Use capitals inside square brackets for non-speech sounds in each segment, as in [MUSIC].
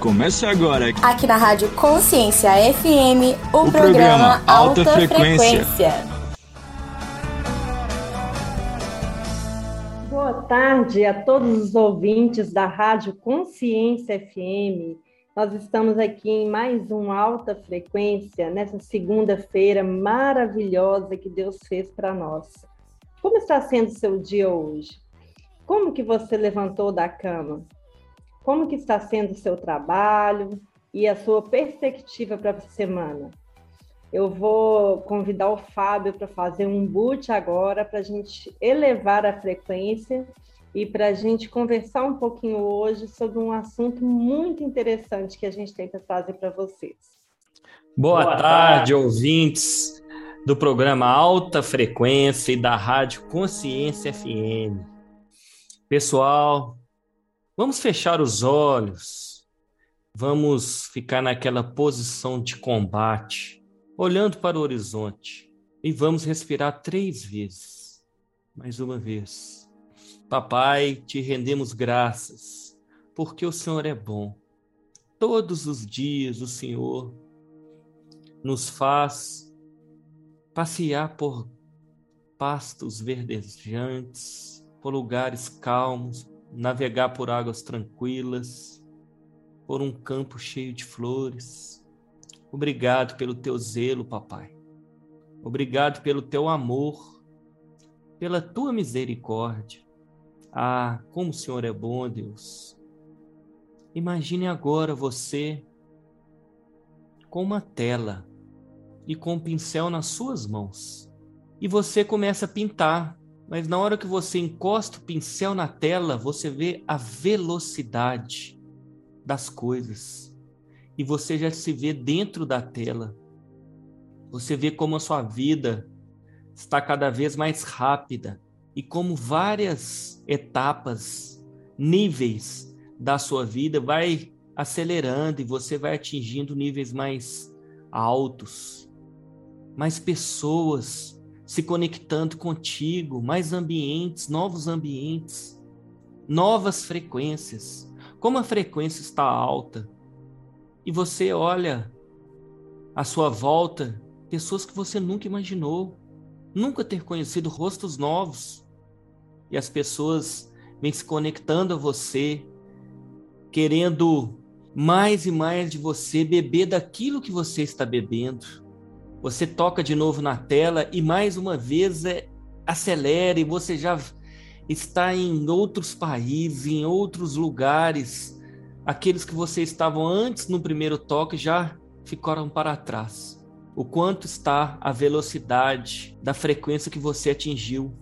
Começa agora. Aqui na Rádio Consciência FM, o, o programa, programa Alta, Alta Frequência. Frequência. Boa tarde a todos os ouvintes da Rádio Consciência FM. Nós estamos aqui em mais um Alta Frequência, nessa segunda-feira maravilhosa que Deus fez para nós. Como está sendo o seu dia hoje? Como que você levantou da cama? Como que está sendo o seu trabalho e a sua perspectiva para a semana. Eu vou convidar o Fábio para fazer um boot agora para a gente elevar a frequência e para a gente conversar um pouquinho hoje sobre um assunto muito interessante que a gente tem para trazer para vocês. Boa, Boa tarde, tarde, ouvintes do programa Alta Frequência e da Rádio Consciência FM. Pessoal, Vamos fechar os olhos, vamos ficar naquela posição de combate, olhando para o horizonte, e vamos respirar três vezes. Mais uma vez. Papai, te rendemos graças, porque o Senhor é bom. Todos os dias o Senhor nos faz passear por pastos verdejantes, por lugares calmos, navegar por águas tranquilas, por um campo cheio de flores. Obrigado pelo teu zelo, papai. Obrigado pelo teu amor, pela tua misericórdia. Ah, como o Senhor é bom, Deus. Imagine agora você com uma tela e com um pincel nas suas mãos. E você começa a pintar mas na hora que você encosta o pincel na tela, você vê a velocidade das coisas. E você já se vê dentro da tela. Você vê como a sua vida está cada vez mais rápida e como várias etapas, níveis da sua vida vai acelerando e você vai atingindo níveis mais altos. Mais pessoas se conectando contigo, mais ambientes, novos ambientes, novas frequências. Como a frequência está alta e você olha à sua volta pessoas que você nunca imaginou, nunca ter conhecido rostos novos. E as pessoas vêm se conectando a você, querendo mais e mais de você, beber daquilo que você está bebendo. Você toca de novo na tela e mais uma vez é, acelera e você já está em outros países, em outros lugares. Aqueles que você estavam antes no primeiro toque já ficaram para trás. O quanto está a velocidade da frequência que você atingiu.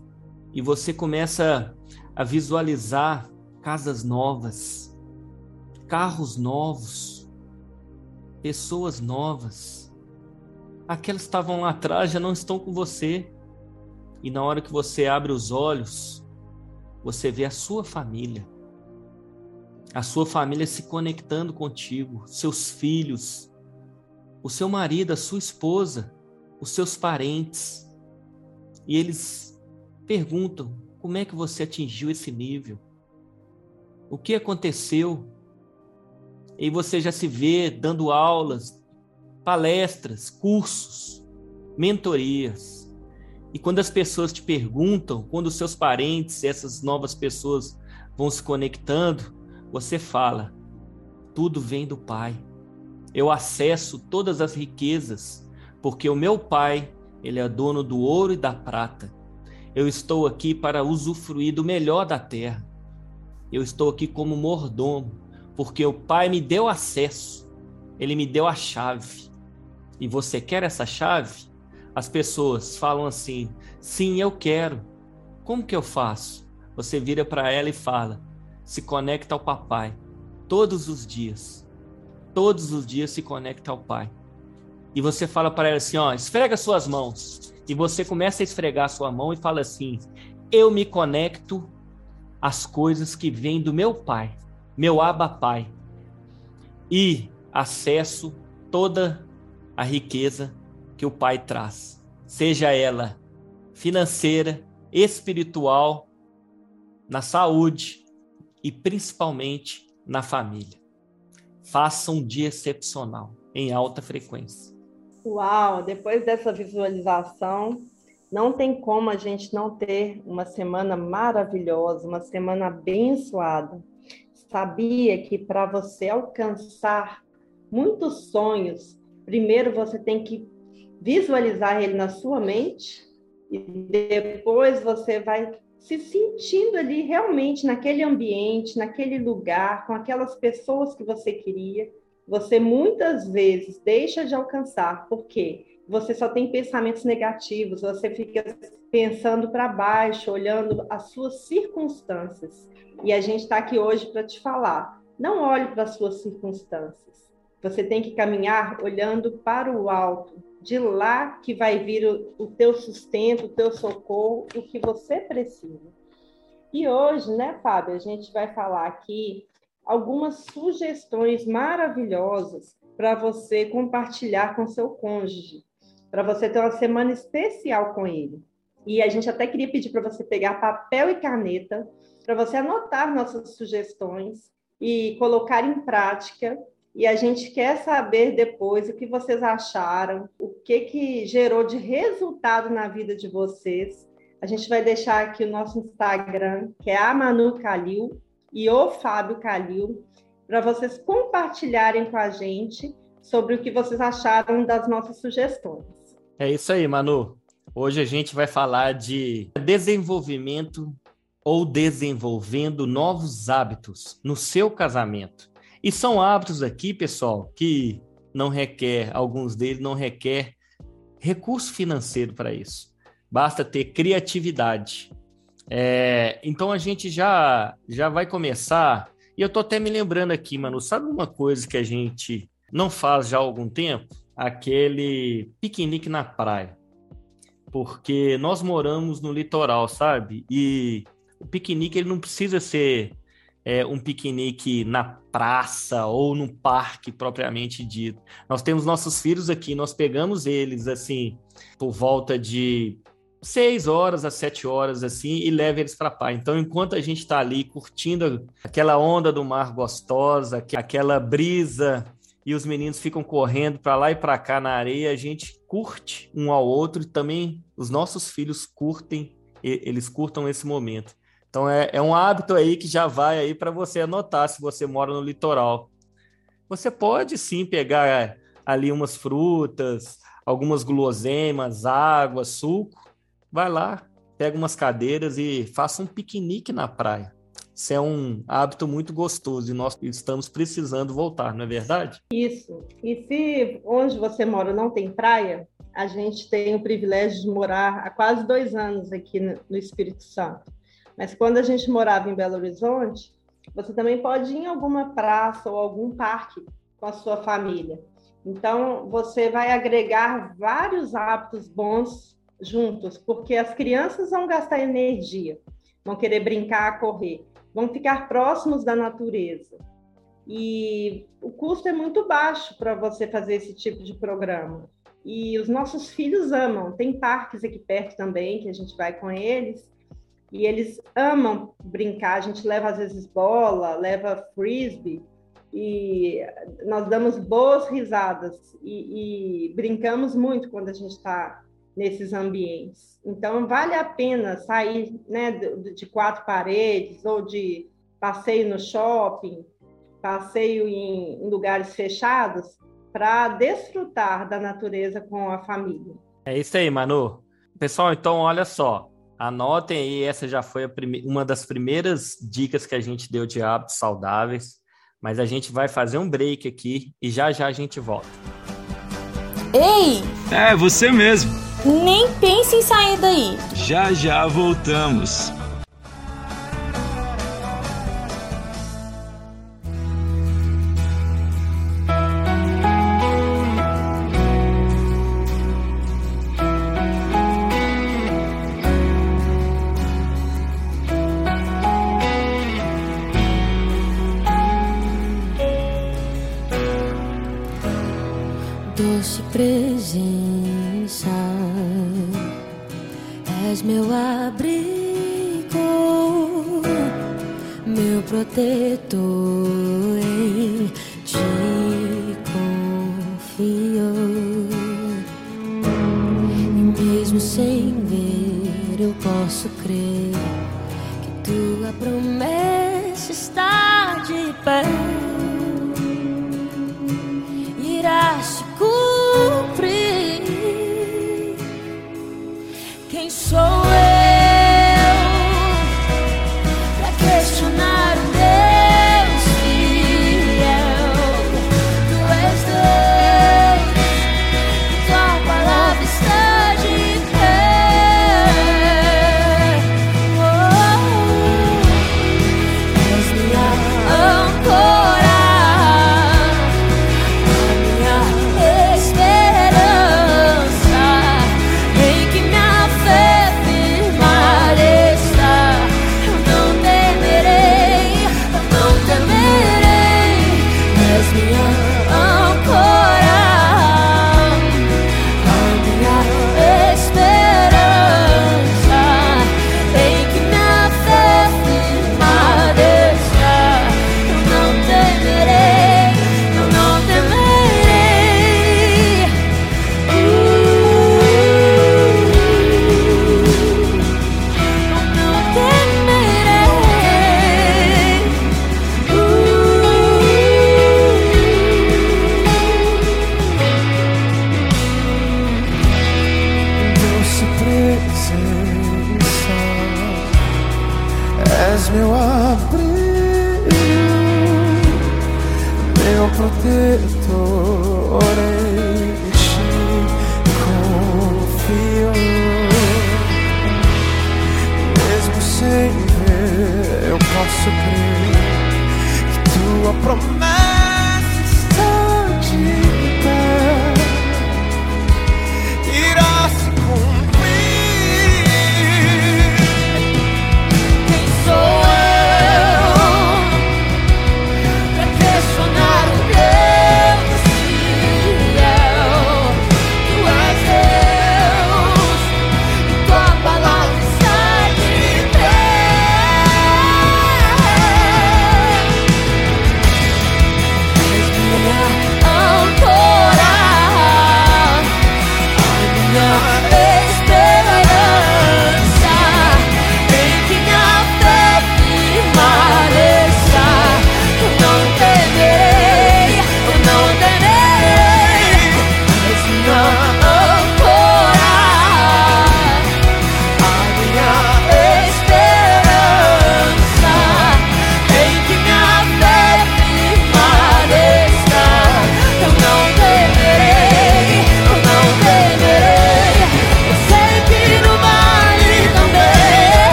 E você começa a visualizar casas novas, carros novos, pessoas novas aquelas que estavam lá atrás já não estão com você. E na hora que você abre os olhos, você vê a sua família. A sua família se conectando contigo, seus filhos, o seu marido, a sua esposa, os seus parentes. E eles perguntam: como é que você atingiu esse nível? O que aconteceu? E você já se vê dando aulas, palestras, cursos, mentorias. E quando as pessoas te perguntam, quando os seus parentes, essas novas pessoas vão se conectando, você fala: tudo vem do Pai. Eu acesso todas as riquezas, porque o meu Pai, ele é dono do ouro e da prata. Eu estou aqui para usufruir do melhor da terra. Eu estou aqui como mordomo, porque o Pai me deu acesso. Ele me deu a chave e você quer essa chave, as pessoas falam assim: sim, eu quero. Como que eu faço? Você vira para ela e fala: se conecta ao papai todos os dias. Todos os dias se conecta ao pai. E você fala para ela assim: ó, esfrega suas mãos. E você começa a esfregar sua mão e fala assim: eu me conecto às coisas que vêm do meu pai, meu aba pai. E acesso toda a riqueza que o Pai traz, seja ela financeira, espiritual, na saúde e principalmente na família. faça um dia excepcional, em alta frequência. Uau, depois dessa visualização, não tem como a gente não ter uma semana maravilhosa, uma semana abençoada. Sabia que para você alcançar muitos sonhos, primeiro você tem que visualizar ele na sua mente e depois você vai se sentindo ali realmente naquele ambiente, naquele lugar, com aquelas pessoas que você queria, você muitas vezes deixa de alcançar. Por quê? Você só tem pensamentos negativos, você fica pensando para baixo, olhando as suas circunstâncias. E a gente está aqui hoje para te falar: não olhe para as suas circunstâncias. Você tem que caminhar olhando para o alto, de lá que vai vir o, o teu sustento, o teu socorro, o que você precisa. E hoje, né, Fábio, a gente vai falar aqui algumas sugestões maravilhosas para você compartilhar com seu cônjuge, para você ter uma semana especial com ele. E a gente até queria pedir para você pegar papel e caneta, para você anotar nossas sugestões e colocar em prática e a gente quer saber depois o que vocês acharam, o que, que gerou de resultado na vida de vocês. A gente vai deixar aqui o nosso Instagram, que é a Manu Calil e o Fábio Calil, para vocês compartilharem com a gente sobre o que vocês acharam das nossas sugestões. É isso aí, Manu. Hoje a gente vai falar de desenvolvimento ou desenvolvendo novos hábitos no seu casamento. E são hábitos aqui, pessoal, que não requer, alguns deles não requer recurso financeiro para isso. Basta ter criatividade. É, então a gente já já vai começar. E eu tô até me lembrando aqui, mano, sabe uma coisa que a gente não faz já há algum tempo? Aquele piquenique na praia. Porque nós moramos no litoral, sabe? E o piquenique ele não precisa ser é, um piquenique na praça ou no parque propriamente dito. Nós temos nossos filhos aqui, nós pegamos eles assim por volta de seis horas a sete horas assim e leva eles para praia. Então, enquanto a gente está ali curtindo aquela onda do mar gostosa, aquela brisa e os meninos ficam correndo para lá e para cá na areia, a gente curte um ao outro e também os nossos filhos curtem, eles curtam esse momento. Então é, é um hábito aí que já vai aí para você anotar se você mora no litoral. Você pode sim pegar é, ali umas frutas, algumas guloseimas, água, suco. Vai lá, pega umas cadeiras e faça um piquenique na praia. Isso é um hábito muito gostoso e nós estamos precisando voltar, não é verdade? Isso. E se onde você mora não tem praia, a gente tem o privilégio de morar há quase dois anos aqui no Espírito Santo. Mas quando a gente morava em Belo Horizonte, você também pode ir em alguma praça ou algum parque com a sua família. Então, você vai agregar vários hábitos bons juntos, porque as crianças vão gastar energia, vão querer brincar, correr, vão ficar próximos da natureza. E o custo é muito baixo para você fazer esse tipo de programa. E os nossos filhos amam. Tem parques aqui perto também que a gente vai com eles e eles amam brincar. A gente leva às vezes bola, leva frisbee e nós damos boas risadas e, e brincamos muito quando a gente está nesses ambientes. Então vale a pena sair né, de, quatro paredes ou de passeio no shopping, passeio em, em lugares fechados para desfrutar da natureza com a família. É isso aí, Manu. Pessoal, então olha só, Anotem aí, essa já foi uma das primeiras dicas que a gente deu de hábitos saudáveis. Mas a gente vai fazer um break aqui e já já a gente volta. Ei! É, você mesmo. Nem pense em sair daí. Já já voltamos. Protetor em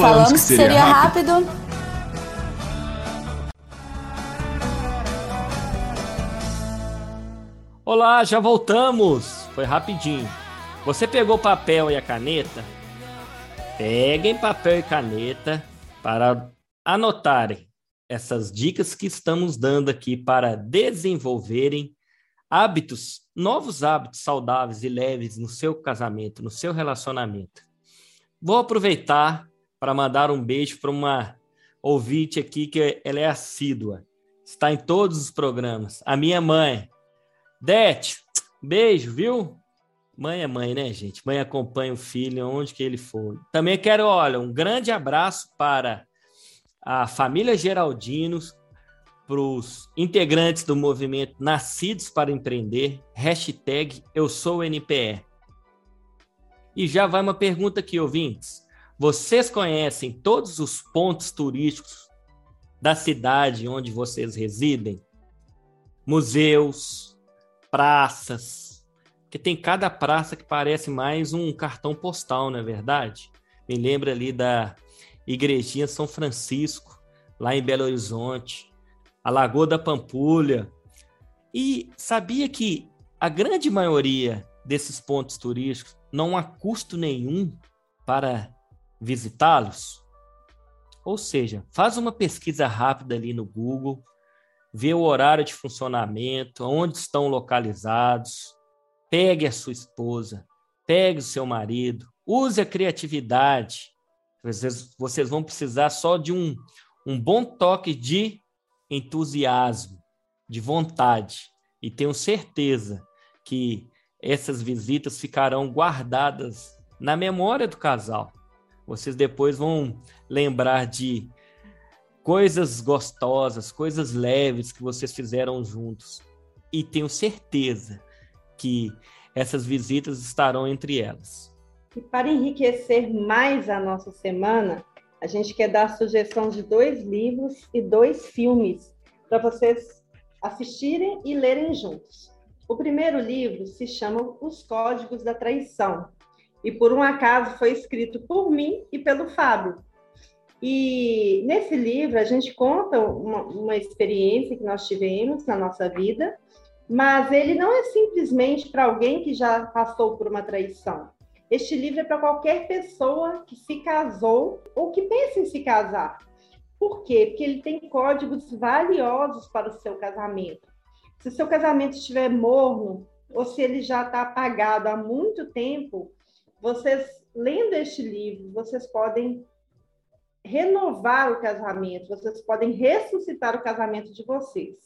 falamos, falamos, que seria, seria rápido. rápido. Olá, já voltamos. Foi rapidinho. Você pegou papel e a caneta? Peguem papel e caneta para anotarem essas dicas que estamos dando aqui para desenvolverem hábitos, novos hábitos saudáveis e leves no seu casamento, no seu relacionamento. Vou aproveitar para mandar um beijo para uma ouvinte aqui que ela é assídua, está em todos os programas. A minha mãe, Dete, beijo, viu? Mãe é mãe, né, gente? Mãe acompanha o filho onde que ele for. Também quero, olha, um grande abraço para a família Geraldinos, para os integrantes do movimento Nascidos para Empreender, hashtag Eu Sou NPE. E já vai uma pergunta aqui, ouvintes. Vocês conhecem todos os pontos turísticos da cidade onde vocês residem? Museus, praças, que tem cada praça que parece mais um cartão postal, não é verdade? Me lembra ali da Igrejinha São Francisco, lá em Belo Horizonte, a Lagoa da Pampulha. E sabia que a grande maioria desses pontos turísticos não há custo nenhum para visitá-los? Ou seja, faz uma pesquisa rápida ali no Google, vê o horário de funcionamento, onde estão localizados, pegue a sua esposa, pegue o seu marido, use a criatividade. Vocês, vocês vão precisar só de um, um bom toque de entusiasmo, de vontade. E tenho certeza que essas visitas ficarão guardadas na memória do casal. Vocês depois vão lembrar de coisas gostosas, coisas leves que vocês fizeram juntos. E tenho certeza que essas visitas estarão entre elas. E para enriquecer mais a nossa semana, a gente quer dar a sugestão de dois livros e dois filmes para vocês assistirem e lerem juntos. O primeiro livro se chama Os Códigos da Traição, e por um acaso foi escrito por mim e pelo Fábio. E nesse livro a gente conta uma, uma experiência que nós tivemos na nossa vida, mas ele não é simplesmente para alguém que já passou por uma traição. Este livro é para qualquer pessoa que se casou ou que pensa em se casar. Por quê? Porque ele tem códigos valiosos para o seu casamento. Se o seu casamento estiver morno, ou se ele já está apagado há muito tempo, vocês, lendo este livro, vocês podem renovar o casamento, vocês podem ressuscitar o casamento de vocês.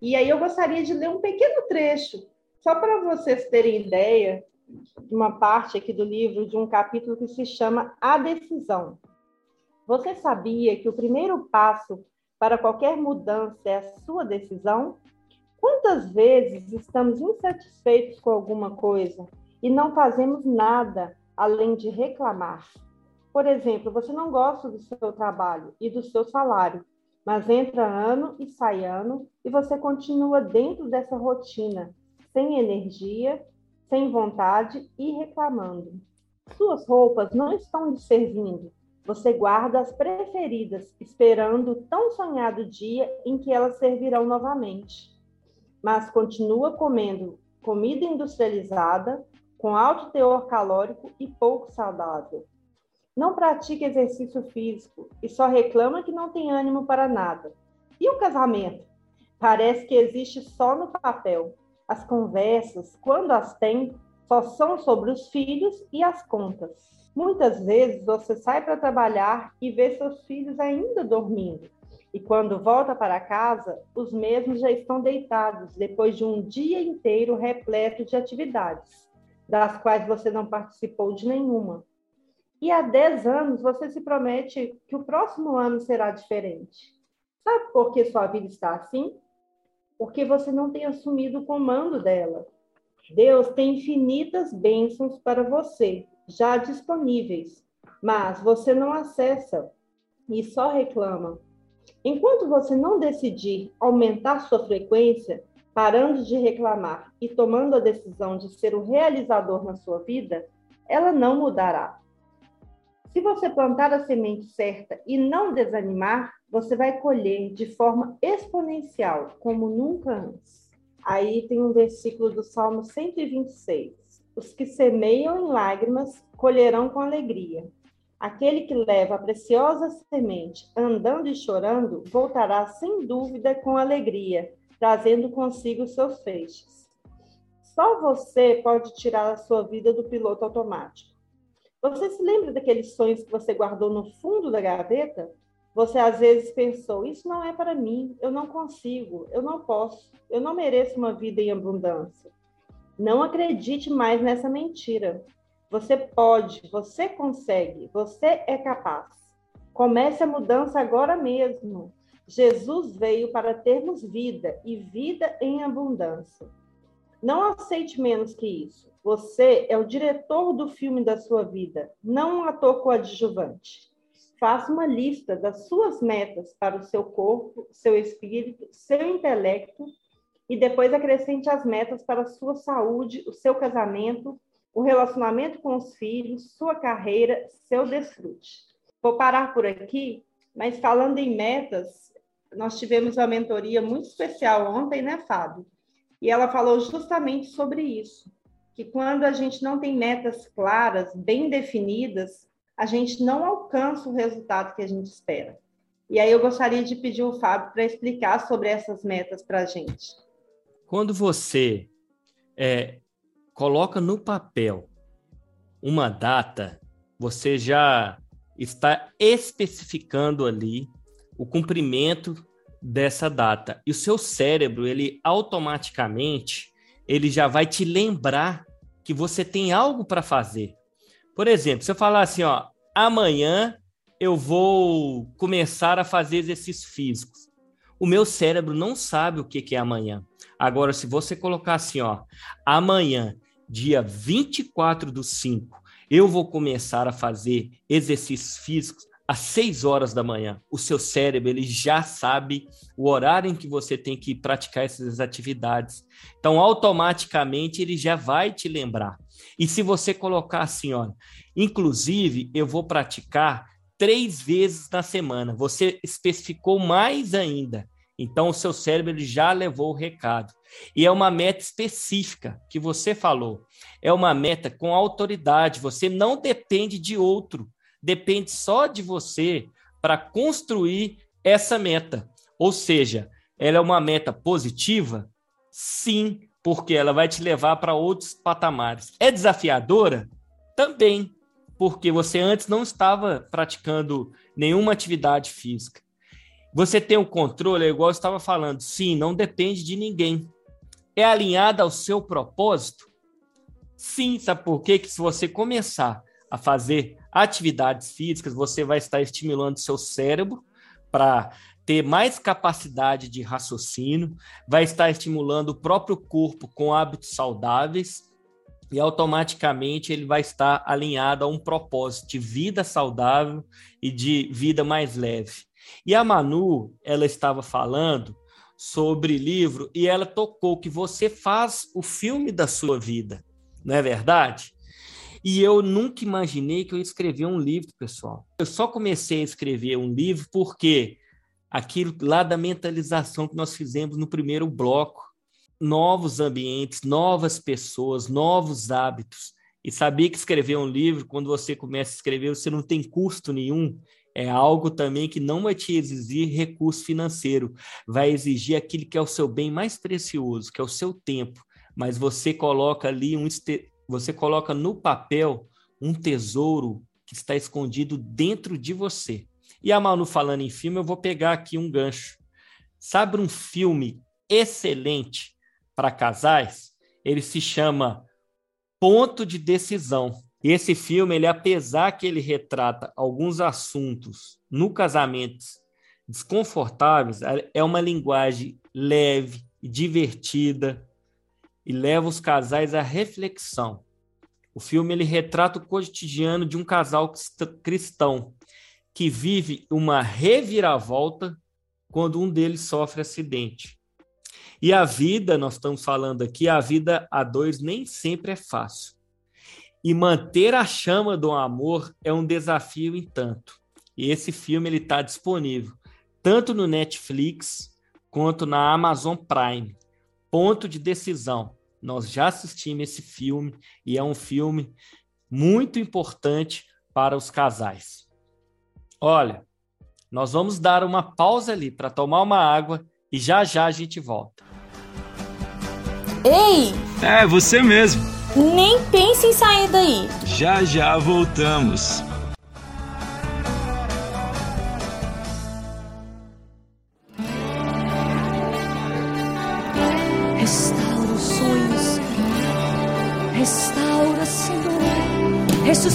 E aí eu gostaria de ler um pequeno trecho, só para vocês terem ideia, de uma parte aqui do livro, de um capítulo que se chama A Decisão. Você sabia que o primeiro passo para qualquer mudança é a sua decisão? Quantas vezes estamos insatisfeitos com alguma coisa e não fazemos nada além de reclamar. Por exemplo, você não gosta do seu trabalho e do seu salário, mas entra ano e sai ano e você continua dentro dessa rotina, sem energia, sem vontade e reclamando. Suas roupas não estão lhe servindo. Você guarda as preferidas, esperando o tão sonhado dia em que elas servirão novamente. Mas continua comendo comida industrializada, com alto teor calórico e pouco saudável. Não pratica exercício físico e só reclama que não tem ânimo para nada. E o casamento? Parece que existe só no papel. As conversas, quando as tem, só são sobre os filhos e as contas. Muitas vezes você sai para trabalhar e vê seus filhos ainda dormindo. E quando volta para casa, os mesmos já estão deitados depois de um dia inteiro repleto de atividades das quais você não participou de nenhuma. E há 10 anos você se promete que o próximo ano será diferente. Sabe por que sua vida está assim? Porque você não tem assumido o comando dela. Deus tem infinitas bênçãos para você, já disponíveis, mas você não acessa e só reclama. Enquanto você não decidir aumentar sua frequência, parando de reclamar e tomando a decisão de ser o realizador na sua vida, ela não mudará. Se você plantar a semente certa e não desanimar, você vai colher de forma exponencial, como nunca antes. Aí tem um versículo do Salmo 126. Os que semeiam em lágrimas colherão com alegria. Aquele que leva a preciosa semente andando e chorando voltará sem dúvida com alegria, trazendo consigo seus feixes. só você pode tirar a sua vida do piloto automático. Você se lembra daqueles sonhos que você guardou no fundo da gaveta? Você às vezes pensou: isso não é para mim, eu não consigo, eu não posso, eu não mereço uma vida em abundância. Não acredite mais nessa mentira. Você pode, você consegue, você é capaz. Comece a mudança agora mesmo. Jesus veio para termos vida e vida em abundância. Não aceite menos que isso. Você é o diretor do filme da sua vida, não um ator coadjuvante. Faça uma lista das suas metas para o seu corpo, seu espírito, seu intelecto e depois acrescente as metas para a sua saúde, o seu casamento, o relacionamento com os filhos, sua carreira, seu desfrute. Vou parar por aqui, mas falando em metas, nós tivemos uma mentoria muito especial ontem, né, Fábio? E ela falou justamente sobre isso, que quando a gente não tem metas claras, bem definidas, a gente não alcança o resultado que a gente espera. E aí eu gostaria de pedir o Fábio para explicar sobre essas metas para a gente. Quando você é, coloca no papel uma data, você já está especificando ali o cumprimento dessa data. E o seu cérebro, ele automaticamente, ele já vai te lembrar que você tem algo para fazer. Por exemplo, se eu falar assim, ó, amanhã eu vou começar a fazer exercícios físicos. O meu cérebro não sabe o que, que é amanhã. Agora, se você colocar assim, ó, amanhã, dia 24 do 5, eu vou começar a fazer exercícios físicos às 6 horas da manhã. O seu cérebro, ele já sabe o horário em que você tem que praticar essas atividades. Então, automaticamente, ele já vai te lembrar. E se você colocar assim, ó, inclusive, eu vou praticar três vezes na semana, você especificou mais ainda. Então, o seu cérebro ele já levou o recado. E é uma meta específica que você falou. É uma meta com autoridade. Você não depende de outro. Depende só de você para construir essa meta. Ou seja, ela é uma meta positiva? Sim, porque ela vai te levar para outros patamares. É desafiadora? Também, porque você antes não estava praticando nenhuma atividade física. Você tem o controle, é igual eu estava falando, sim, não depende de ninguém. É alinhada ao seu propósito? Sim, sabe por quê? Que se você começar a fazer atividades físicas, você vai estar estimulando seu cérebro para ter mais capacidade de raciocínio, vai estar estimulando o próprio corpo com hábitos saudáveis e automaticamente ele vai estar alinhado a um propósito de vida saudável e de vida mais leve. E a Manu, ela estava falando sobre livro e ela tocou que você faz o filme da sua vida, não é verdade? E eu nunca imaginei que eu ia escrever um livro, pessoal. Eu só comecei a escrever um livro porque aquilo lá da mentalização que nós fizemos no primeiro bloco, novos ambientes, novas pessoas, novos hábitos. E sabia que escrever um livro, quando você começa a escrever, você não tem custo nenhum. É algo também que não vai te exigir recurso financeiro, vai exigir aquilo que é o seu bem mais precioso, que é o seu tempo. Mas você coloca ali um você coloca no papel um tesouro que está escondido dentro de você. E a Manu falando em filme, eu vou pegar aqui um gancho. Sabe um filme excelente para casais? Ele se chama Ponto de Decisão. E esse filme, ele apesar que ele retrata alguns assuntos no casamento desconfortáveis, é uma linguagem leve e divertida e leva os casais à reflexão. O filme ele retrata o cotidiano de um casal cristão que vive uma reviravolta quando um deles sofre acidente. E a vida, nós estamos falando aqui, a vida a dois nem sempre é fácil. E manter a chama do amor é um desafio em tanto. E esse filme ele está disponível tanto no Netflix quanto na Amazon Prime ponto de decisão. Nós já assistimos esse filme e é um filme muito importante para os casais. Olha, nós vamos dar uma pausa ali para tomar uma água e já já a gente volta. Ei! É, você mesmo. Nem pense em sair daí. Já já voltamos.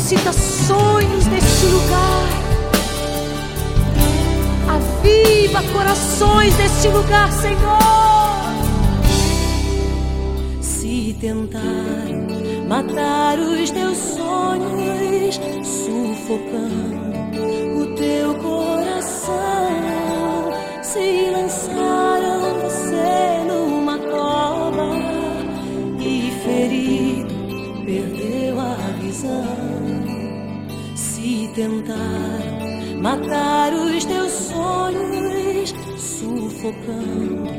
suscita sonhos neste lugar. Aviva corações neste lugar, Senhor. Se tentar matar os teus sonhos, sufocando o teu coração, se lançaram você numa cova e ferido perdeu a visão tentar matar os teus sonhos, sufocando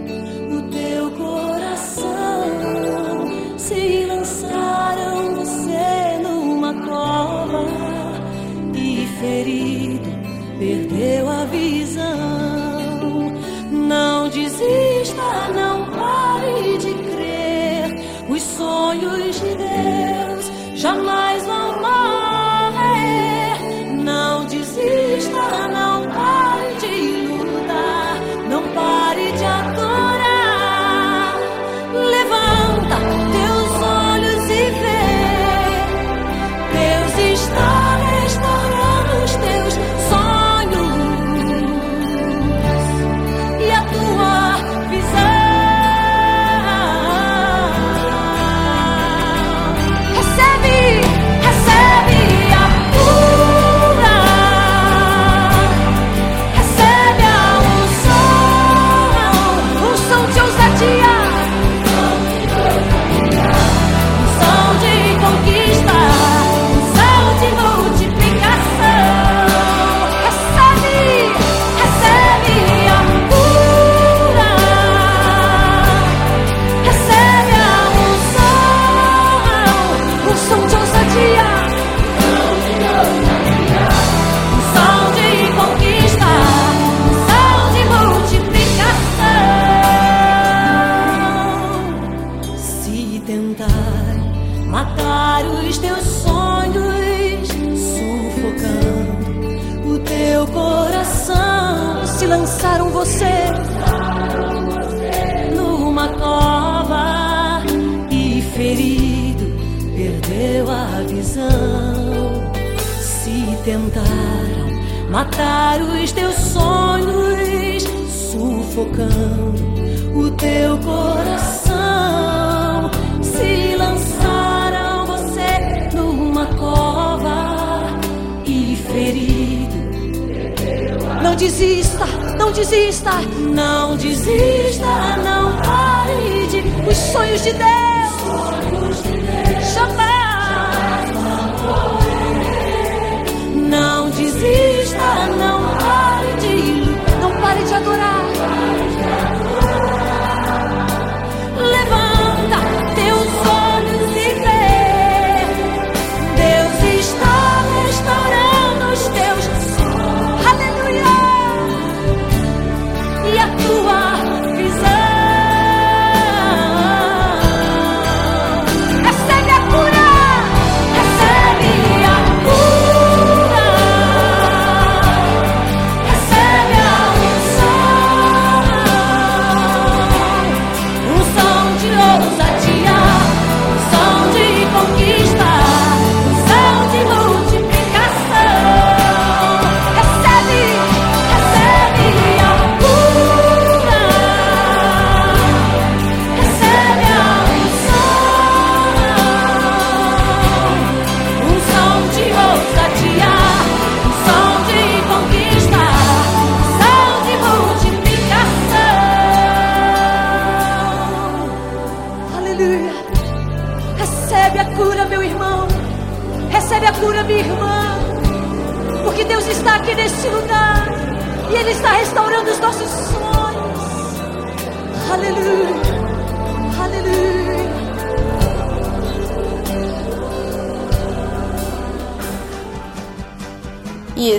o teu coração. Se lançaram você numa cova e ferido, perdeu a visão.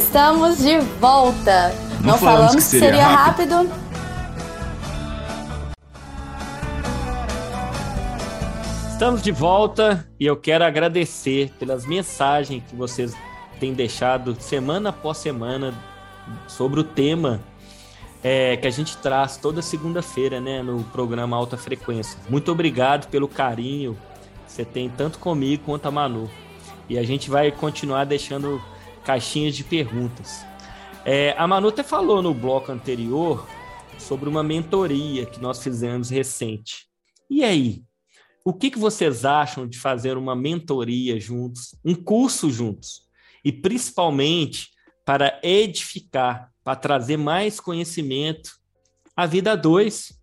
estamos de volta. Não, Não falamos, falamos, que seria, seria rápido. rápido. Estamos de volta e eu quero agradecer pelas mensagens que vocês têm deixado semana após semana sobre o tema é, que a gente traz toda segunda-feira né, no programa Alta Frequência. Muito obrigado pelo carinho que você tem tanto comigo quanto a Manu. E a gente vai continuar deixando caixinhas de perguntas. É, a Manu até falou no bloco anterior sobre uma mentoria que nós fizemos recente. E aí? O que, que vocês acham de fazer uma mentoria juntos, um curso juntos? E principalmente para edificar, para trazer mais conhecimento à vida dois.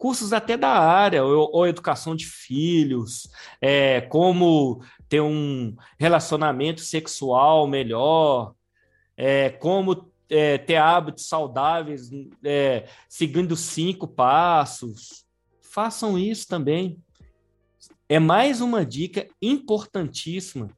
Cursos até da área, ou, ou educação de filhos, é, como ter um relacionamento sexual melhor, é, como é, ter hábitos saudáveis, é, seguindo cinco passos. Façam isso também. É mais uma dica importantíssima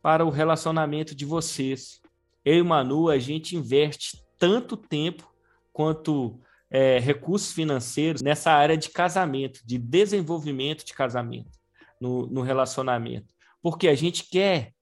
para o relacionamento de vocês. Eu e Manu, a gente investe tanto tempo quanto é, recursos financeiros nessa área de casamento, de desenvolvimento de casamento, no, no relacionamento. Porque a gente quer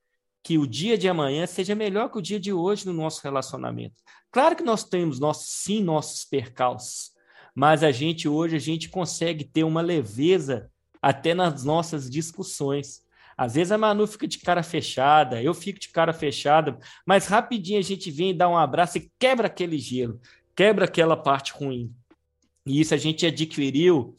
que o dia de amanhã seja melhor que o dia de hoje no nosso relacionamento. Claro que nós temos nossos, sim nossos percalços, mas a gente hoje a gente consegue ter uma leveza até nas nossas discussões. Às vezes a Manu fica de cara fechada, eu fico de cara fechada, mas rapidinho a gente vem dá um abraço e quebra aquele gelo, quebra aquela parte ruim. E isso a gente adquiriu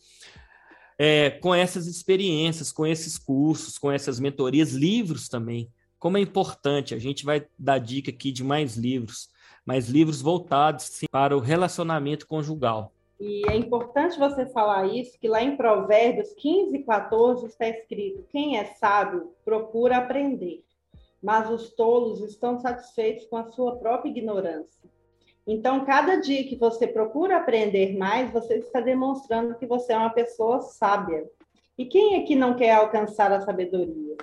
é, com essas experiências, com esses cursos, com essas mentorias, livros também. Como é importante, a gente vai dar dica aqui de mais livros, mais livros voltados sim, para o relacionamento conjugal. E é importante você falar isso, que lá em Provérbios 15 e 14 está escrito: quem é sábio procura aprender, mas os tolos estão satisfeitos com a sua própria ignorância. Então, cada dia que você procura aprender mais, você está demonstrando que você é uma pessoa sábia. E quem é que não quer alcançar a sabedoria?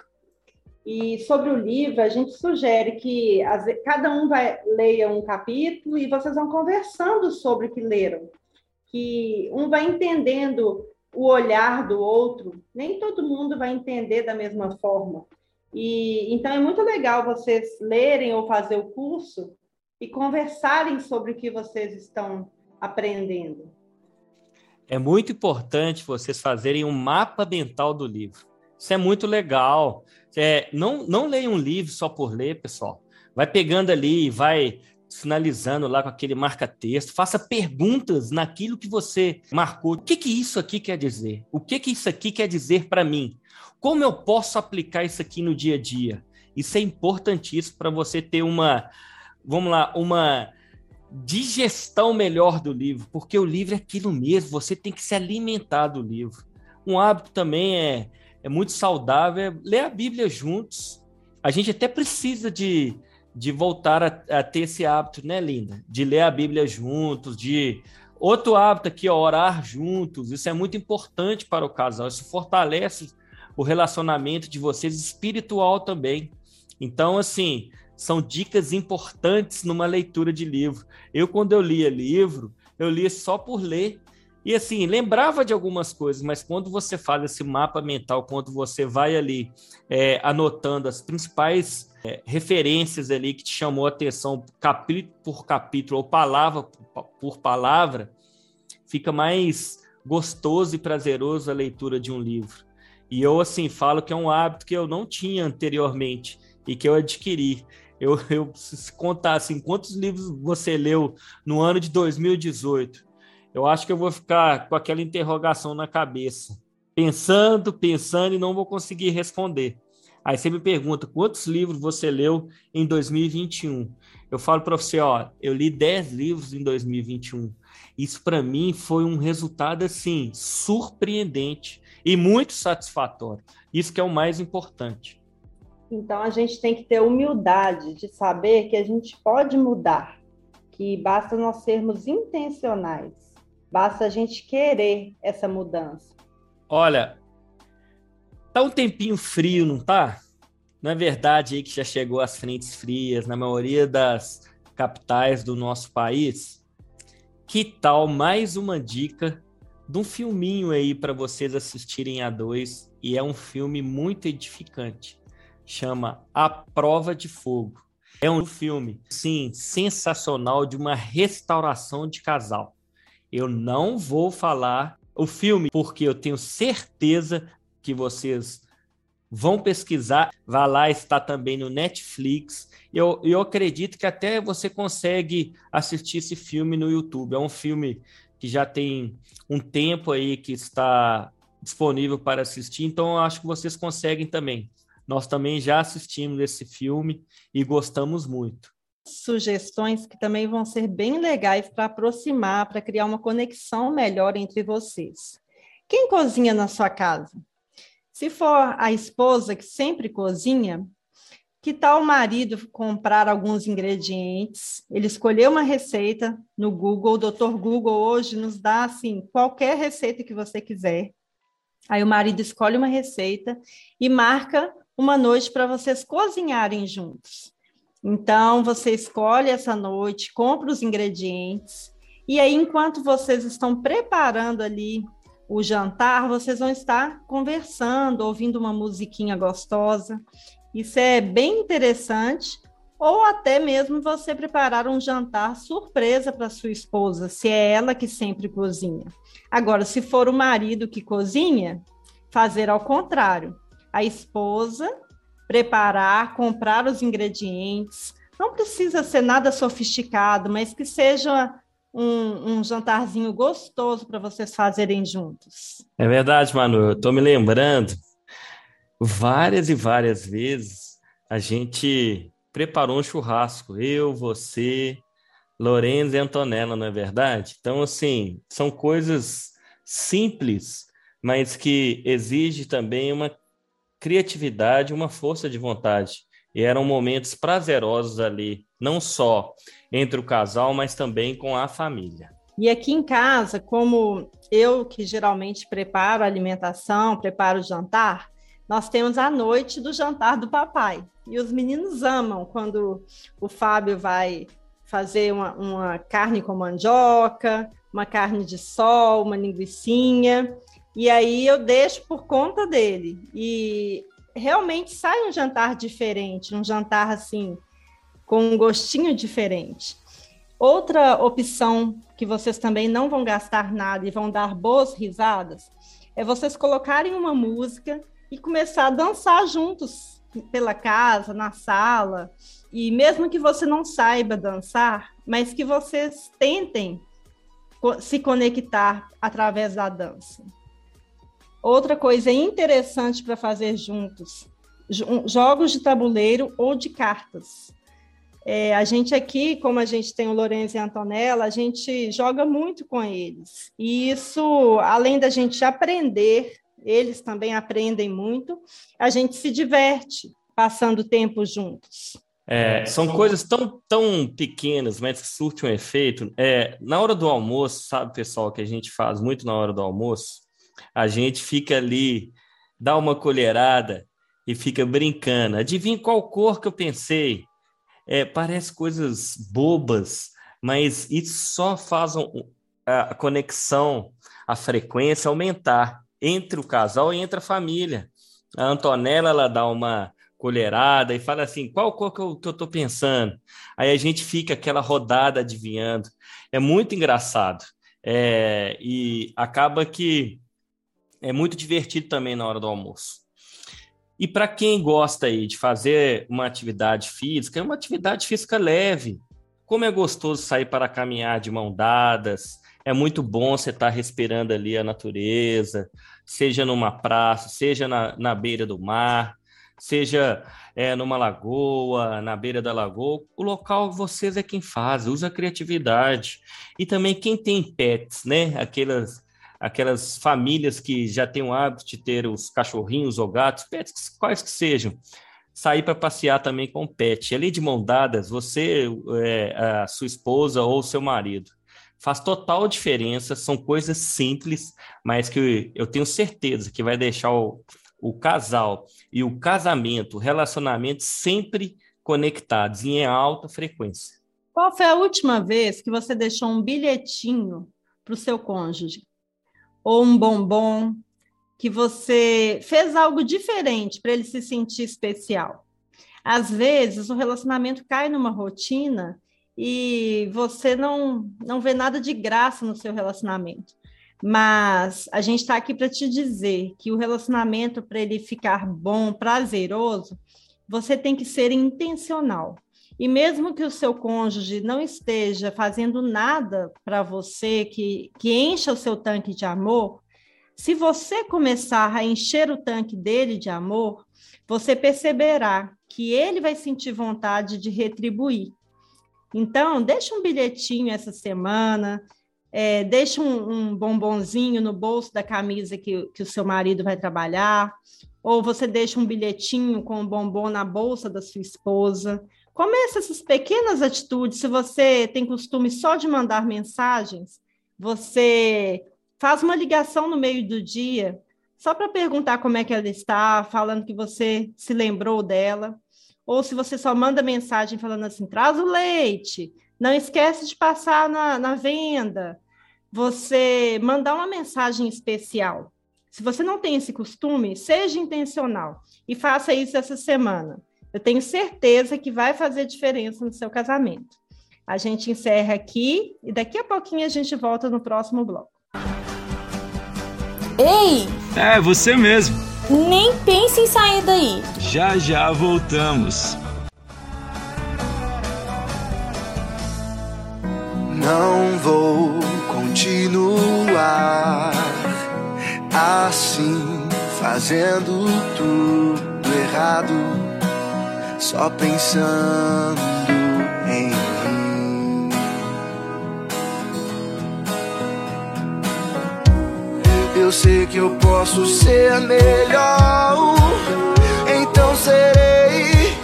E sobre o livro, a gente sugere que cada um vai leia um capítulo e vocês vão conversando sobre o que leram que um vai entendendo o olhar do outro, nem todo mundo vai entender da mesma forma. E então é muito legal vocês lerem ou fazer o curso e conversarem sobre o que vocês estão aprendendo. É muito importante vocês fazerem um mapa mental do livro. Isso é muito legal. É, não, não leia um livro só por ler, pessoal. Vai pegando ali, vai finalizando lá com aquele marca-texto, faça perguntas naquilo que você marcou. O que que isso aqui quer dizer? O que que isso aqui quer dizer para mim? Como eu posso aplicar isso aqui no dia a dia? Isso é importantíssimo para você ter uma, vamos lá, uma digestão melhor do livro, porque o livro é aquilo mesmo, você tem que se alimentar do livro. Um hábito também é, é muito saudável, é ler a Bíblia juntos. A gente até precisa de de voltar a, a, ter esse hábito, né, Linda? De ler a Bíblia juntos, de. Outro hábito aqui, ó, orar juntos. Isso é muito importante para o casal. Isso fortalece o relacionamento de vocês espiritual também. Então, assim, são dicas importantes numa leitura de livro. Eu, quando eu lia livro, eu lia só por ler. E assim, lembrava de algumas coisas, mas quando você faz esse mapa mental, quando você vai ali é, anotando as principais é, referências ali que te chamou a atenção capítulo por capítulo ou palavra por palavra, fica mais gostoso e prazeroso a leitura de um livro. E eu, assim, falo que é um hábito que eu não tinha anteriormente e que eu adquiri. Eu, [LAUGHS] eu se contar, assim, quantos livros você leu no ano de 2018, eu acho que eu vou ficar com aquela interrogação na cabeça, pensando, pensando e não vou conseguir responder. Aí você me pergunta quantos livros você leu em 2021? Eu falo para você, ó, eu li 10 livros em 2021. Isso para mim foi um resultado assim surpreendente e muito satisfatório. Isso que é o mais importante. Então a gente tem que ter humildade de saber que a gente pode mudar, que basta nós sermos intencionais, basta a gente querer essa mudança. Olha, Tá um tempinho frio, não tá? Não é verdade aí que já chegou as frentes frias na maioria das capitais do nosso país? Que tal mais uma dica de um filminho aí para vocês assistirem a dois e é um filme muito edificante. Chama A Prova de Fogo. É um filme, sim, sensacional de uma restauração de casal. Eu não vou falar o filme porque eu tenho certeza que vocês vão pesquisar. Vá lá, está também no Netflix. Eu, eu acredito que até você consegue assistir esse filme no YouTube. É um filme que já tem um tempo aí que está disponível para assistir, então eu acho que vocês conseguem também. Nós também já assistimos esse filme e gostamos muito. Sugestões que também vão ser bem legais para aproximar, para criar uma conexão melhor entre vocês. Quem cozinha na sua casa? Se for a esposa que sempre cozinha, que tal o marido comprar alguns ingredientes? Ele escolheu uma receita no Google, o Dr. Google hoje nos dá assim qualquer receita que você quiser. Aí o marido escolhe uma receita e marca uma noite para vocês cozinharem juntos. Então você escolhe essa noite, compra os ingredientes e aí enquanto vocês estão preparando ali o jantar, vocês vão estar conversando, ouvindo uma musiquinha gostosa isso é bem interessante. Ou até mesmo você preparar um jantar surpresa para sua esposa, se é ela que sempre cozinha. Agora, se for o marido que cozinha, fazer ao contrário. A esposa preparar, comprar os ingredientes. Não precisa ser nada sofisticado, mas que seja um, um jantarzinho gostoso para vocês fazerem juntos. É verdade, Manu. Eu estou me lembrando várias e várias vezes a gente preparou um churrasco, eu, você, Lorenzo e Antonella, não é verdade? Então, assim, são coisas simples, mas que exige também uma criatividade, uma força de vontade. E eram momentos prazerosos ali, não só entre o casal, mas também com a família. E aqui em casa, como eu que geralmente preparo a alimentação, preparo o jantar, nós temos a noite do jantar do papai. E os meninos amam quando o Fábio vai fazer uma, uma carne com mandioca, uma carne de sol, uma linguiçinha. E aí eu deixo por conta dele. E realmente sai um jantar diferente, um jantar assim, com um gostinho diferente. Outra opção que vocês também não vão gastar nada e vão dar boas risadas é vocês colocarem uma música e começar a dançar juntos pela casa, na sala. E mesmo que você não saiba dançar, mas que vocês tentem se conectar através da dança. Outra coisa interessante para fazer juntos, jogos de tabuleiro ou de cartas. É, a gente aqui, como a gente tem o Lourenço e a Antonella, a gente joga muito com eles. E isso, além da gente aprender eles também aprendem muito, a gente se diverte passando tempo juntos. É, são coisas tão, tão pequenas, mas que surtem um efeito. É, na hora do almoço, sabe, pessoal, que a gente faz muito na hora do almoço? A gente fica ali, dá uma colherada e fica brincando. Adivinha qual cor que eu pensei? É, parece coisas bobas, mas isso só faz a conexão, a frequência aumentar entre o casal e entre a família. A Antonella, ela dá uma colherada e fala assim, qual cor que eu, que eu pensando? Aí a gente fica aquela rodada adivinhando. É muito engraçado. É, e acaba que é muito divertido também na hora do almoço. E para quem gosta aí de fazer uma atividade física, é uma atividade física leve. Como é gostoso sair para caminhar de mão dadas, é muito bom você estar tá respirando ali a natureza, seja numa praça, seja na, na beira do mar, seja é, numa lagoa, na beira da lagoa. O local vocês é quem faz, usa a criatividade. E também quem tem pets, né? Aquelas, aquelas famílias que já têm o hábito de ter os cachorrinhos ou gatos, pets quais que sejam sair para passear também com o pet. Ali de mão dadas, você, é, a sua esposa ou seu marido faz total diferença, são coisas simples, mas que eu tenho certeza que vai deixar o, o casal e o casamento, o relacionamento sempre conectados e em alta frequência. Qual foi a última vez que você deixou um bilhetinho para o seu cônjuge? Ou um bombom, que você fez algo diferente para ele se sentir especial. Às vezes, o relacionamento cai numa rotina e você não, não vê nada de graça no seu relacionamento. Mas a gente está aqui para te dizer que o relacionamento, para ele ficar bom, prazeroso, você tem que ser intencional. E mesmo que o seu cônjuge não esteja fazendo nada para você que, que encha o seu tanque de amor, se você começar a encher o tanque dele de amor, você perceberá que ele vai sentir vontade de retribuir. Então, deixa um bilhetinho essa semana, é, deixa um, um, bombonzinho no bolso da camisa que, que o seu marido vai trabalhar, ou você deixa um bilhetinho com um bombom na bolsa da sua esposa. Comece essas pequenas atitudes. Se você tem costume só de mandar mensagens, você faz uma ligação no meio do dia, só para perguntar como é que ela está, falando que você se lembrou dela. Ou se você só manda mensagem falando assim, traz o leite, não esquece de passar na, na venda. Você mandar uma mensagem especial. Se você não tem esse costume, seja intencional e faça isso essa semana. Eu tenho certeza que vai fazer diferença no seu casamento. A gente encerra aqui e daqui a pouquinho a gente volta no próximo bloco. Ei! É, você mesmo. Nem pense em sair daí. Já já voltamos. Não vou continuar assim, fazendo tudo errado, só pensando em mim. Eu sei que eu posso ser melhor, então serei.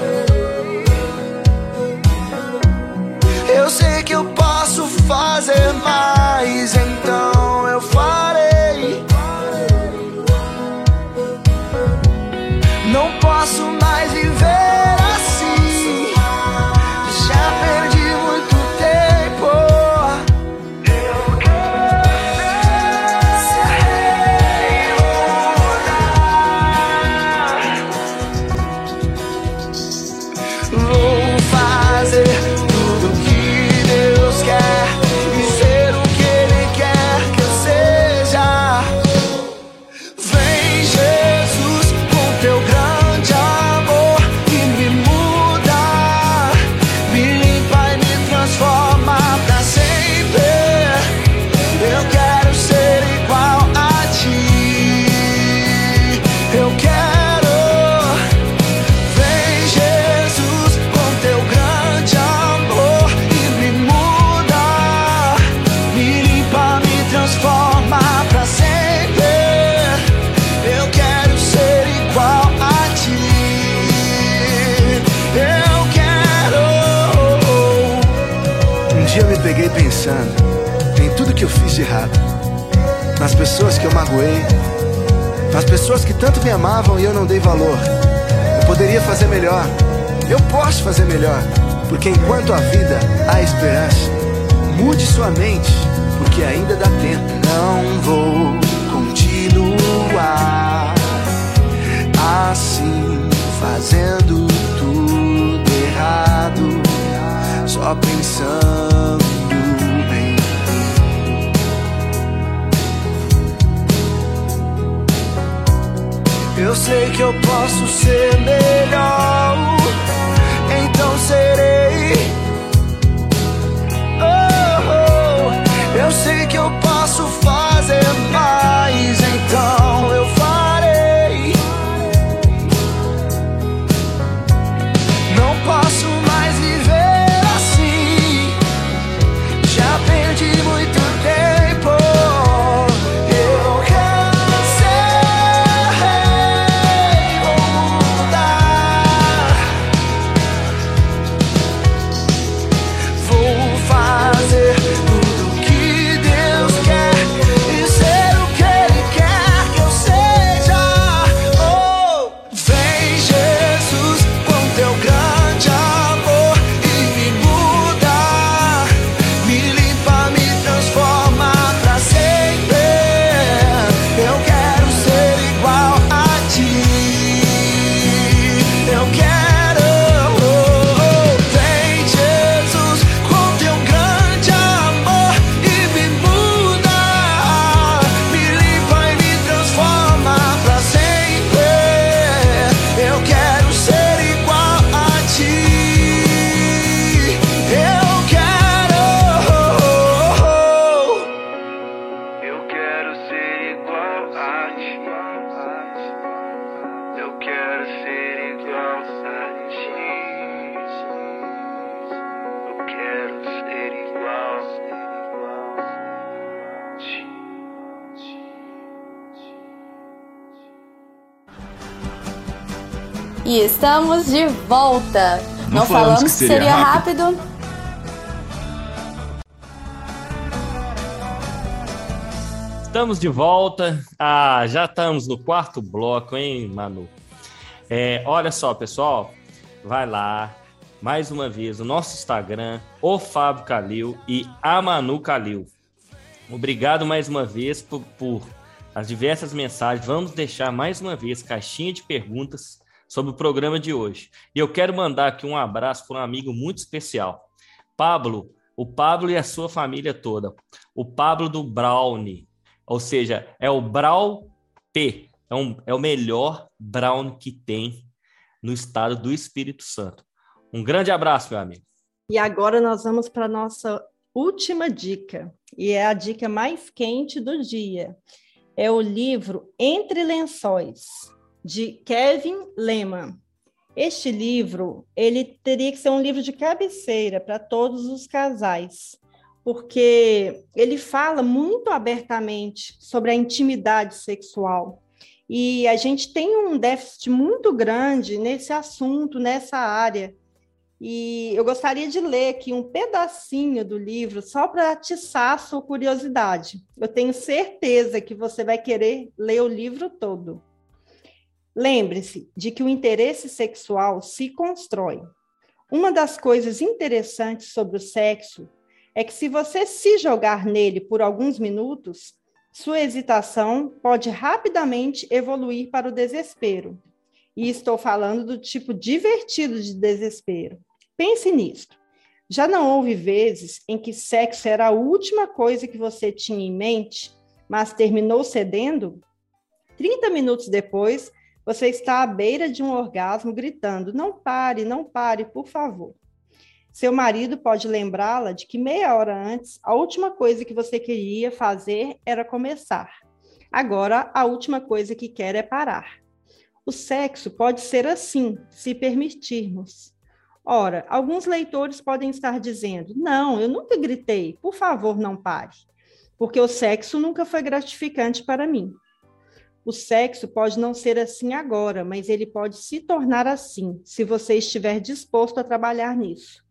Eu sei que eu posso fazer mais, então nas pessoas que eu magoei, nas pessoas que tanto me amavam e eu não dei valor. Eu poderia fazer melhor. Eu posso fazer melhor. Porque enquanto há vida, há esperança. Mude sua mente, porque ainda dá tempo. Não vou continuar assim, fazendo tudo errado, só pensando Eu sei que eu posso ser melhor, então serei. Oh, oh. Eu sei que eu posso fazer mais, então eu E estamos de volta. Não, Não falamos, falamos, que seria, seria rápido. rápido. Estamos de volta. Ah, já estamos no quarto bloco, hein, Manu? É, olha só, pessoal. Vai lá, mais uma vez, o nosso Instagram, o Fábio Calil e a Manu Calil. Obrigado mais uma vez por, por as diversas mensagens. Vamos deixar mais uma vez caixinha de perguntas sobre o programa de hoje. E eu quero mandar aqui um abraço para um amigo muito especial, Pablo, o Pablo e a sua família toda. O Pablo do Brownie, ou seja, é o Brown P, é, um, é o melhor Brown que tem no estado do Espírito Santo. Um grande abraço, meu amigo. E agora nós vamos para a nossa última dica, e é a dica mais quente do dia. É o livro Entre Lençóis, de Kevin Lehman. Este livro, ele teria que ser um livro de cabeceira para todos os casais, porque ele fala muito abertamente sobre a intimidade sexual. E a gente tem um déficit muito grande nesse assunto, nessa área. E eu gostaria de ler aqui um pedacinho do livro só para atiçar a sua curiosidade. Eu tenho certeza que você vai querer ler o livro todo. Lembre-se de que o interesse sexual se constrói. Uma das coisas interessantes sobre o sexo é que, se você se jogar nele por alguns minutos, sua hesitação pode rapidamente evoluir para o desespero. E estou falando do tipo divertido de desespero. Pense nisto. Já não houve vezes em que sexo era a última coisa que você tinha em mente, mas terminou cedendo? 30 minutos depois, você está à beira de um orgasmo gritando: Não pare, não pare, por favor. Seu marido pode lembrá-la de que meia hora antes, a última coisa que você queria fazer era começar. Agora, a última coisa que quer é parar. O sexo pode ser assim, se permitirmos. Ora, alguns leitores podem estar dizendo: não, eu nunca gritei, por favor, não pare, porque o sexo nunca foi gratificante para mim. O sexo pode não ser assim agora, mas ele pode se tornar assim, se você estiver disposto a trabalhar nisso.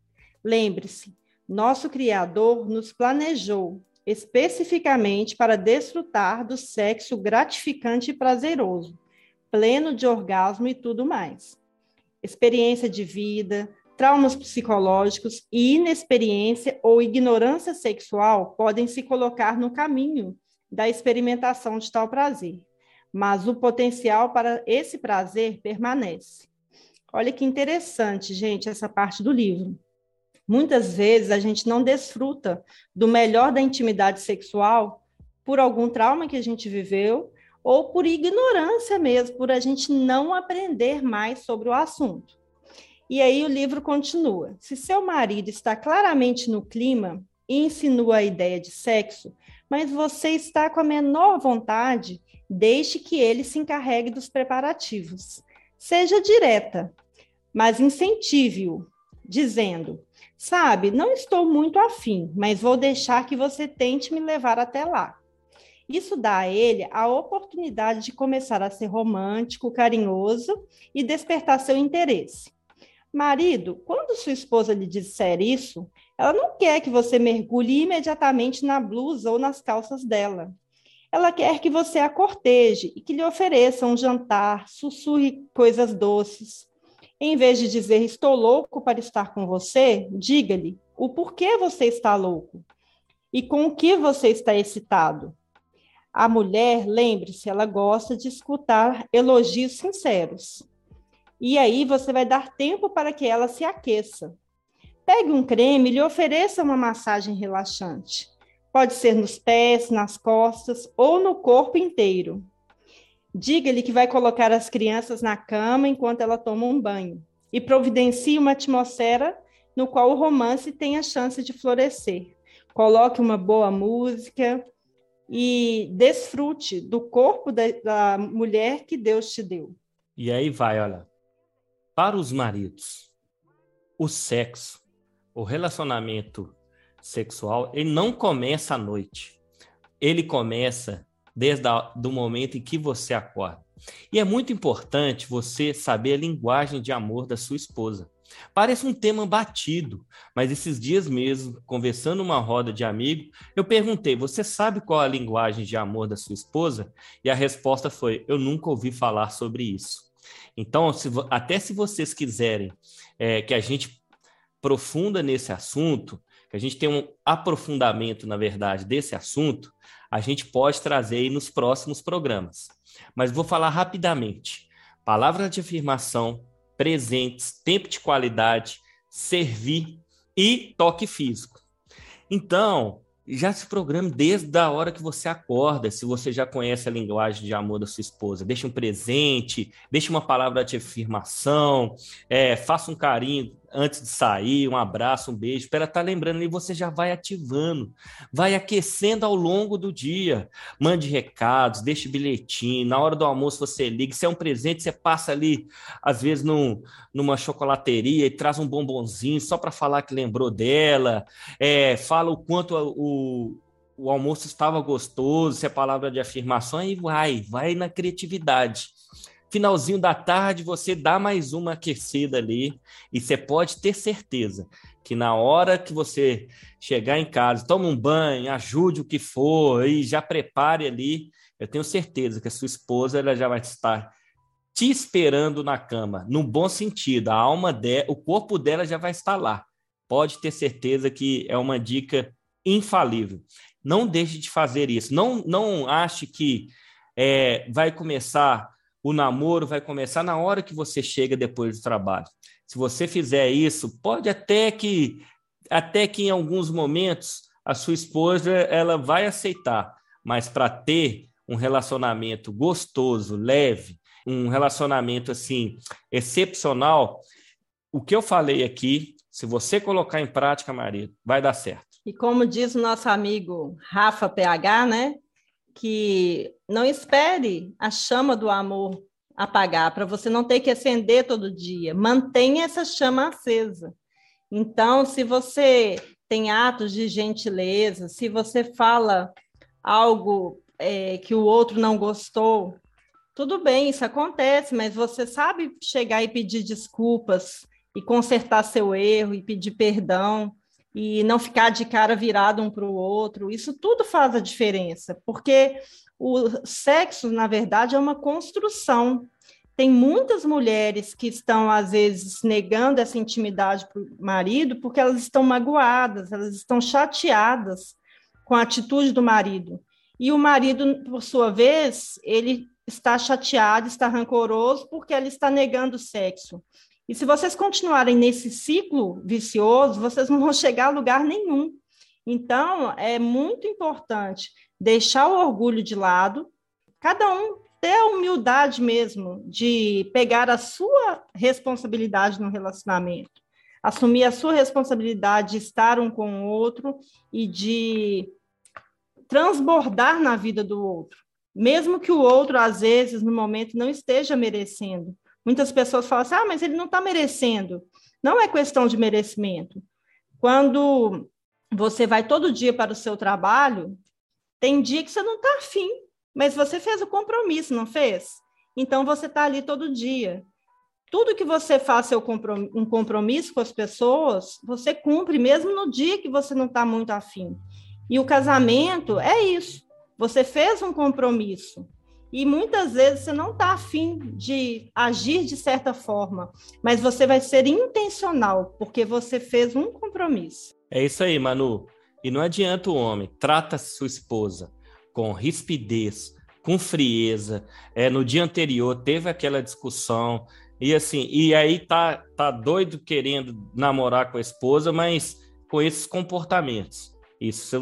Lembre-se, nosso Criador nos planejou especificamente para desfrutar do sexo gratificante e prazeroso, pleno de orgasmo e tudo mais. Experiência de vida, traumas psicológicos e inexperiência ou ignorância sexual podem se colocar no caminho da experimentação de tal prazer, mas o potencial para esse prazer permanece. Olha que interessante, gente, essa parte do livro. Muitas vezes a gente não desfruta do melhor da intimidade sexual por algum trauma que a gente viveu ou por ignorância mesmo, por a gente não aprender mais sobre o assunto. E aí o livro continua. Se seu marido está claramente no clima e insinua a ideia de sexo, mas você está com a menor vontade, deixe que ele se encarregue dos preparativos. Seja direta, mas incentive-o, dizendo: Sabe, não estou muito afim, mas vou deixar que você tente me levar até lá. Isso dá a ele a oportunidade de começar a ser romântico, carinhoso e despertar seu interesse. Marido, quando sua esposa lhe disser isso, ela não quer que você mergulhe imediatamente na blusa ou nas calças dela. Ela quer que você a corteje e que lhe ofereça um jantar, sussurre coisas doces. Em vez de dizer estou louco para estar com você, diga-lhe o porquê você está louco e com o que você está excitado. A mulher, lembre-se, ela gosta de escutar elogios sinceros. E aí você vai dar tempo para que ela se aqueça. Pegue um creme e lhe ofereça uma massagem relaxante. Pode ser nos pés, nas costas ou no corpo inteiro. Diga-lhe que vai colocar as crianças na cama enquanto ela toma um banho. E providencie uma atmosfera no qual o romance tem a chance de florescer. Coloque uma boa música e desfrute do corpo da, da mulher que Deus te deu. E aí vai, olha. Para os maridos, o sexo, o relacionamento sexual, ele não começa à noite. Ele começa desde o momento em que você acorda. E é muito importante você saber a linguagem de amor da sua esposa. Parece um tema batido, mas esses dias mesmo, conversando numa roda de amigo, eu perguntei: Você sabe qual a linguagem de amor da sua esposa? E a resposta foi: Eu nunca ouvi falar sobre isso. Então, se, até se vocês quiserem é, que a gente profunda nesse assunto, que a gente tenha um aprofundamento, na verdade, desse assunto, a gente pode trazer aí nos próximos programas. Mas vou falar rapidamente. Palavra de afirmação, presentes, tempo de qualidade, servir e toque físico. Então, já se programe desde a hora que você acorda, se você já conhece a linguagem de amor da sua esposa. Deixe um presente, deixe uma palavra de afirmação, é, faça um carinho antes de sair, um abraço, um beijo, para estar tá lembrando e você já vai ativando, vai aquecendo ao longo do dia. Mande recados, deixe bilhetinho, na hora do almoço você liga, se é um presente, você passa ali, às vezes, num, numa chocolateria e traz um bombonzinho só para falar que lembrou dela, é, fala o quanto o, o almoço estava gostoso, se é palavra de afirmação, e vai, vai na criatividade finalzinho da tarde você dá mais uma aquecida ali e você pode ter certeza que na hora que você chegar em casa, tome um banho, ajude o que for e já prepare ali, eu tenho certeza que a sua esposa ela já vai estar te esperando na cama, no bom sentido, a alma dela, o corpo dela já vai estar lá. Pode ter certeza que é uma dica infalível. Não deixe de fazer isso. Não, não ache que é, vai começar o namoro vai começar na hora que você chega depois do trabalho. Se você fizer isso, pode até que até que em alguns momentos a sua esposa ela vai aceitar, mas para ter um relacionamento gostoso, leve, um relacionamento assim excepcional, o que eu falei aqui, se você colocar em prática, marido, vai dar certo. E como diz o nosso amigo Rafa PH, né? Que não espere a chama do amor apagar, para você não ter que acender todo dia. Mantenha essa chama acesa. Então, se você tem atos de gentileza, se você fala algo é, que o outro não gostou, tudo bem, isso acontece, mas você sabe chegar e pedir desculpas e consertar seu erro e pedir perdão e não ficar de cara virado um para o outro, isso tudo faz a diferença, porque o sexo, na verdade, é uma construção. Tem muitas mulheres que estão, às vezes, negando essa intimidade para o marido porque elas estão magoadas, elas estão chateadas com a atitude do marido. E o marido, por sua vez, ele está chateado, está rancoroso porque ele está negando o sexo. E se vocês continuarem nesse ciclo vicioso, vocês não vão chegar a lugar nenhum. Então, é muito importante deixar o orgulho de lado, cada um ter a humildade mesmo de pegar a sua responsabilidade no relacionamento, assumir a sua responsabilidade de estar um com o outro e de transbordar na vida do outro, mesmo que o outro, às vezes, no momento, não esteja merecendo. Muitas pessoas falam assim: ah, mas ele não está merecendo. Não é questão de merecimento. Quando você vai todo dia para o seu trabalho, tem dia que você não está afim, mas você fez o compromisso, não fez? Então você está ali todo dia. Tudo que você faz seu um compromisso com as pessoas, você cumpre, mesmo no dia que você não está muito afim. E o casamento é isso. Você fez um compromisso. E muitas vezes você não está afim de agir de certa forma, mas você vai ser intencional, porque você fez um compromisso. É isso aí, Manu. E não adianta o homem, trata sua esposa com rispidez, com frieza. É, no dia anterior teve aquela discussão, e assim, e aí tá, tá doido querendo namorar com a esposa, mas com esses comportamentos. Isso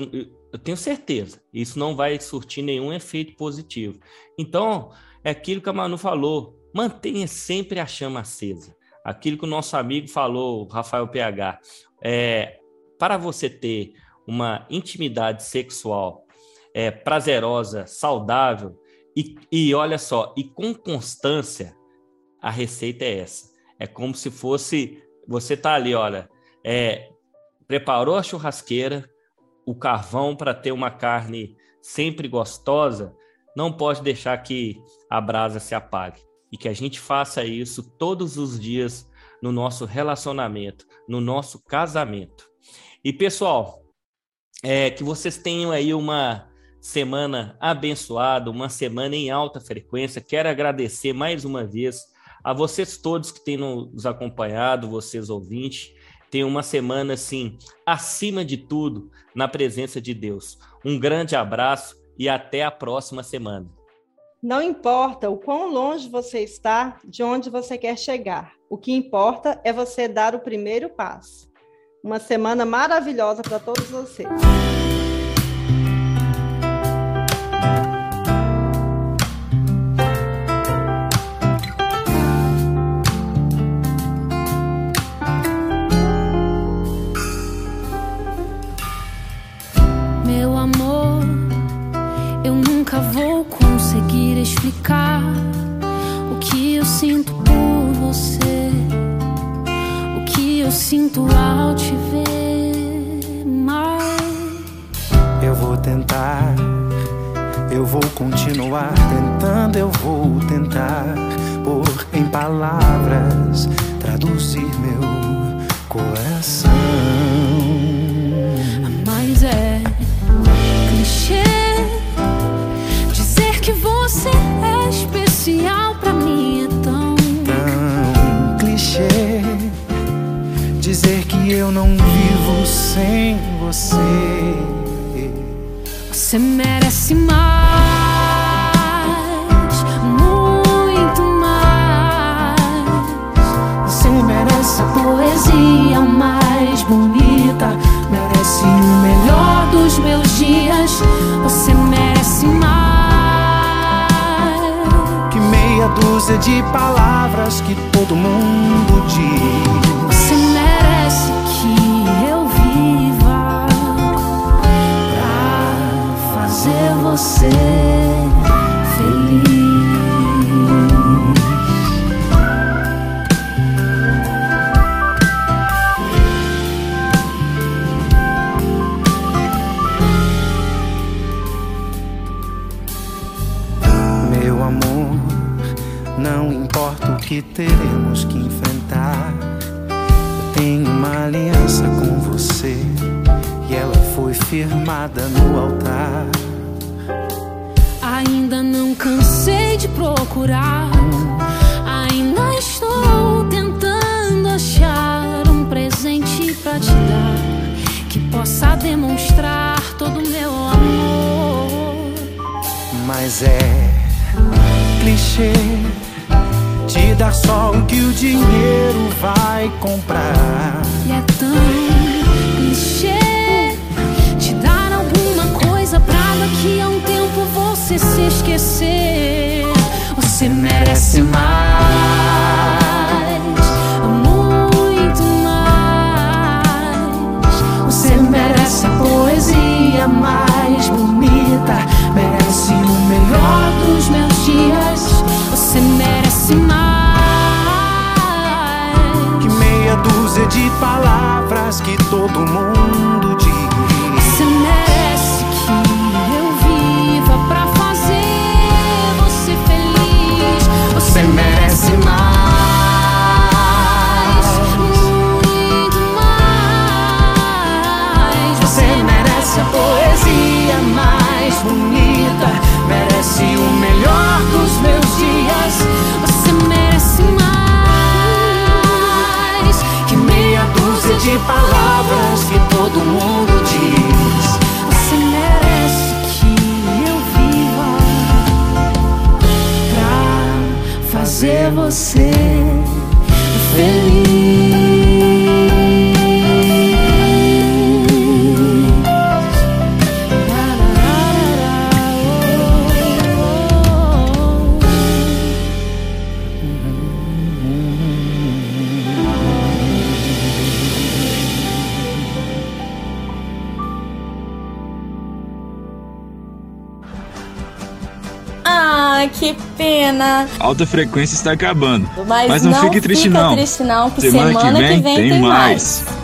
eu tenho certeza, isso não vai surtir nenhum efeito positivo. Então, é aquilo que a Manu falou, mantenha sempre a chama acesa. Aquilo que o nosso amigo falou, Rafael PH, é, para você ter uma intimidade sexual é, prazerosa, saudável, e, e olha só, e com constância, a receita é essa. É como se fosse, você tá ali, olha, é, preparou a churrasqueira, o carvão para ter uma carne sempre gostosa, não pode deixar que a brasa se apague. E que a gente faça isso todos os dias no nosso relacionamento, no nosso casamento. E pessoal, é, que vocês tenham aí uma semana abençoada, uma semana em alta frequência. Quero agradecer mais uma vez a vocês todos que têm nos acompanhado, vocês ouvintes. Tenham uma semana assim, acima de tudo, na presença de Deus. Um grande abraço e até a próxima semana. Não importa o quão longe você está de onde você quer chegar. O que importa é você dar o primeiro passo. Uma semana maravilhosa para todos vocês. Sinto ao te ver. Mas eu vou tentar, eu vou continuar tentando, eu vou tentar pôr em palavras traduzir meu coração. Eu não vivo sem você. Você merece mais, muito mais. Você merece a poesia mais bonita, merece o melhor dos meus dias. Você merece mais meia dúzia de palavras que todo mundo diz. Você feliz. que teremos que enfrentar. Eu tenho uma aliança com você e ela foi firmada no altar. Não cansei de procurar. Ainda estou tentando achar um presente pra te dar que possa demonstrar todo o meu amor. Mas é clichê te dar só o que o dinheiro vai comprar. E é tão clichê se esquecer. Você merece mais, muito mais. Você merece a poesia mais bonita, merece o melhor dos meus dias. Você merece mais. dúzia de palavras que todo mundo diz. De palavras que todo mundo diz. Você merece que eu viva pra fazer você feliz. Pena. Alta frequência está acabando. Mas, Mas não, não, fique triste, não. Triste não, semana, semana que vem, que vem tem, tem mais. mais.